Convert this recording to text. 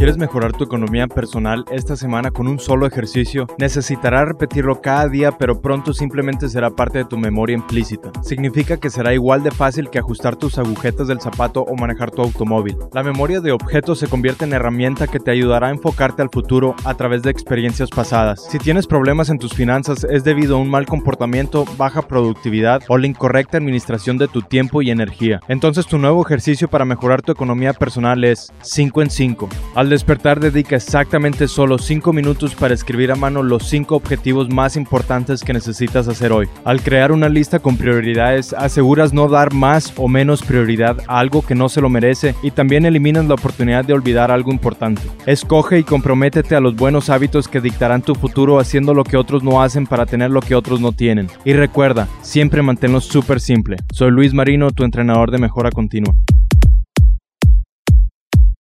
¿Quieres mejorar tu economía personal esta semana con un solo ejercicio? Necesitarás repetirlo cada día, pero pronto simplemente será parte de tu memoria implícita. Significa que será igual de fácil que ajustar tus agujetas del zapato o manejar tu automóvil. La memoria de objetos se convierte en herramienta que te ayudará a enfocarte al futuro a través de experiencias pasadas. Si tienes problemas en tus finanzas es debido a un mal comportamiento, baja productividad o la incorrecta administración de tu tiempo y energía. Entonces tu nuevo ejercicio para mejorar tu economía personal es 5 en 5 despertar dedica exactamente solo 5 minutos para escribir a mano los 5 objetivos más importantes que necesitas hacer hoy. Al crear una lista con prioridades, aseguras no dar más o menos prioridad a algo que no se lo merece y también eliminas la oportunidad de olvidar algo importante. Escoge y comprométete a los buenos hábitos que dictarán tu futuro haciendo lo que otros no hacen para tener lo que otros no tienen. Y recuerda, siempre manténlo súper simple. Soy Luis Marino, tu entrenador de mejora continua.